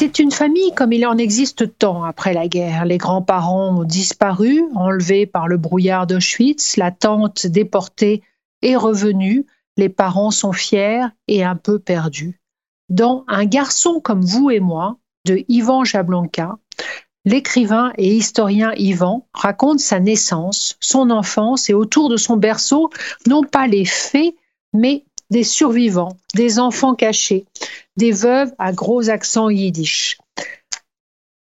C'est une famille comme il en existe tant après la guerre. Les grands-parents ont disparu, enlevés par le brouillard d'Auschwitz, la tante déportée est revenue, les parents sont fiers et un peu perdus. Dans Un garçon comme vous et moi, de Ivan Jablonka, l'écrivain et historien Ivan raconte sa naissance, son enfance et autour de son berceau, non pas les faits, mais des survivants, des enfants cachés, des veuves à gros accent yiddish.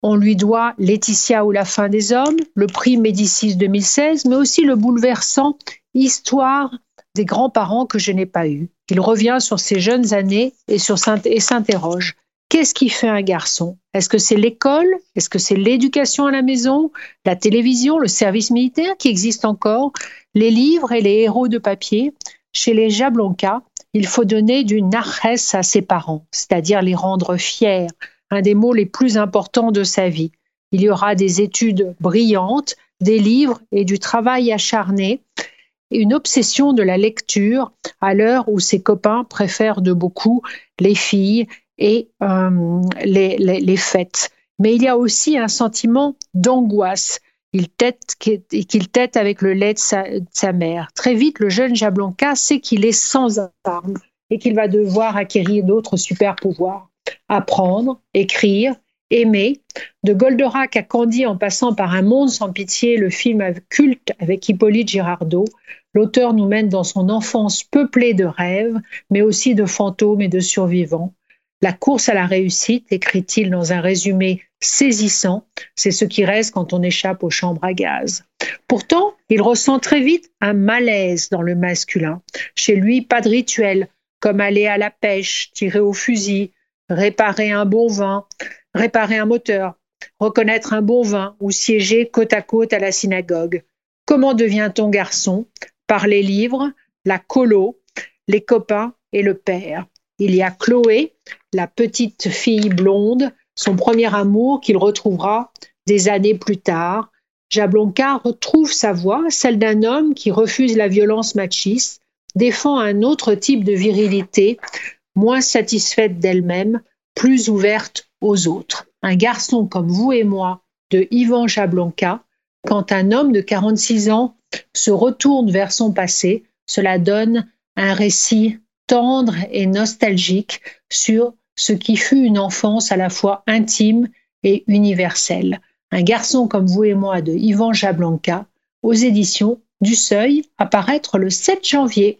On lui doit Laetitia ou la fin des hommes, le prix Médicis 2016, mais aussi le bouleversant Histoire des grands-parents que je n'ai pas eus. Il revient sur ses jeunes années et, et s'interroge. Qu'est-ce qui fait un garçon? Est-ce que c'est l'école? Est-ce que c'est l'éducation à la maison? La télévision? Le service militaire? Qui existe encore? Les livres et les héros de papier? Chez les Jablonka, il faut donner du narès à ses parents, c'est-à-dire les rendre fiers, un des mots les plus importants de sa vie. Il y aura des études brillantes, des livres et du travail acharné, une obsession de la lecture à l'heure où ses copains préfèrent de beaucoup les filles et euh, les, les, fêtes. Mais il y a aussi un sentiment d'angoisse qu'il tête, tête avec le lait de sa, mère. Très vite, le jeune Jablonka sait qu'il est sans armes et qu'il va devoir acquérir d'autres super pouvoirs. Apprendre, écrire, aimer. De Goldorak à Candy en passant par Un monde sans pitié, le film culte avec Hippolyte Girardot, l'auteur nous mène dans son enfance peuplée de rêves, mais aussi de fantômes et de survivants. La course à la réussite, écrit-il dans un résumé saisissant, c'est ce qui reste quand on échappe aux chambres à gaz. Pourtant, il ressent très vite un malaise dans le masculin. Chez lui, pas de rituel, comme aller à la pêche, tirer au fusil, réparer un bon vin, réparer un moteur, reconnaître un bon vin ou siéger côte à côte à la synagogue. Comment devient-on garçon? Par les livres, la colo, les copains et le père. Il y a Chloé, la petite fille blonde, son premier amour qu'il retrouvera des années plus tard. Jablonka retrouve sa voix, celle d'un homme qui refuse la violence machiste, défend un autre type de virilité, moins satisfaite d'elle-même, plus ouverte aux autres. Un garçon comme vous et moi, de Ivan Jablonka, quand un homme de 46 ans se retourne vers son passé, cela donne un récit tendre et nostalgique sur ce qui fut une enfance à la fois intime et universelle. Un garçon comme vous et moi de Ivan Jablonka aux éditions du Seuil, apparaître le 7 janvier.